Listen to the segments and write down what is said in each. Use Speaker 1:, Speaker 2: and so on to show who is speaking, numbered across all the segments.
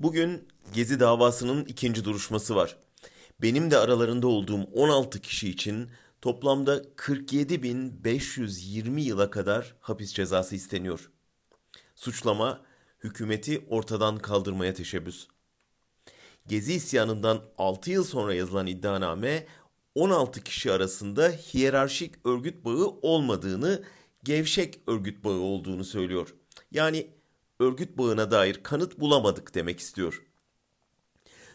Speaker 1: Bugün Gezi davasının ikinci duruşması var. Benim de aralarında olduğum 16 kişi için toplamda 47.520 yıla kadar hapis cezası isteniyor. Suçlama hükümeti ortadan kaldırmaya teşebbüs. Gezi isyanından 6 yıl sonra yazılan iddianame 16 kişi arasında hiyerarşik örgüt bağı olmadığını, gevşek örgüt bağı olduğunu söylüyor. Yani örgüt bağına dair kanıt bulamadık demek istiyor.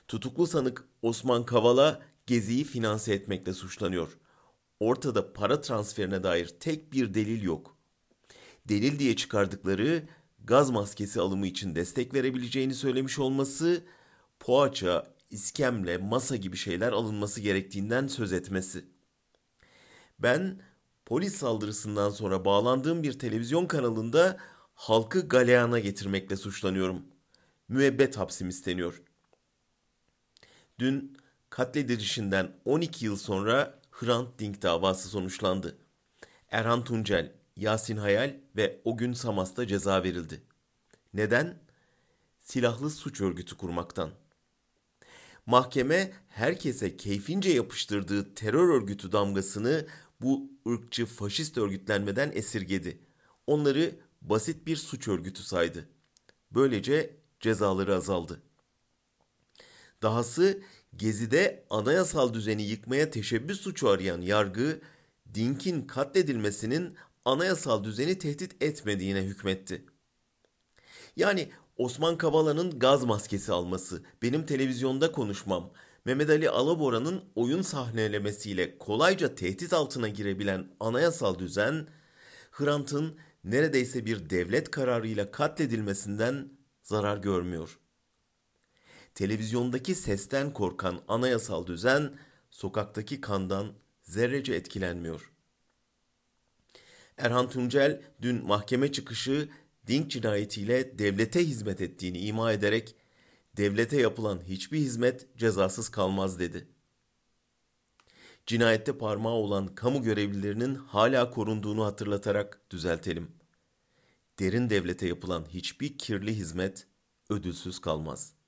Speaker 1: Tutuklu sanık Osman Kavala Gezi'yi finanse etmekle suçlanıyor. Ortada para transferine dair tek bir delil yok. Delil diye çıkardıkları gaz maskesi alımı için destek verebileceğini söylemiş olması, poğaça, iskemle, masa gibi şeyler alınması gerektiğinden söz etmesi. Ben polis saldırısından sonra bağlandığım bir televizyon kanalında halkı galeyana getirmekle suçlanıyorum. Müebbet hapsim isteniyor. Dün katledilişinden 12 yıl sonra Hrant Dink davası sonuçlandı. Erhan Tuncel, Yasin Hayal ve o gün Samas'ta ceza verildi. Neden? Silahlı suç örgütü kurmaktan. Mahkeme herkese keyfince yapıştırdığı terör örgütü damgasını bu ırkçı faşist örgütlenmeden esirgedi. Onları basit bir suç örgütü saydı. Böylece cezaları azaldı. Dahası Gezi'de anayasal düzeni yıkmaya teşebbüs suçu arayan yargı, Dink'in katledilmesinin anayasal düzeni tehdit etmediğine hükmetti. Yani Osman Kavala'nın gaz maskesi alması, benim televizyonda konuşmam, Mehmet Ali Alabora'nın oyun sahnelemesiyle kolayca tehdit altına girebilen anayasal düzen, Hrant'ın neredeyse bir devlet kararıyla katledilmesinden zarar görmüyor. Televizyondaki sesten korkan anayasal düzen sokaktaki kandan zerrece etkilenmiyor. Erhan Tuncel dün mahkeme çıkışı Dink cinayetiyle devlete hizmet ettiğini ima ederek devlete yapılan hiçbir hizmet cezasız kalmaz dedi. Cinayette parmağı olan kamu görevlilerinin hala korunduğunu hatırlatarak düzeltelim. Derin devlete yapılan hiçbir kirli hizmet ödülsüz kalmaz.''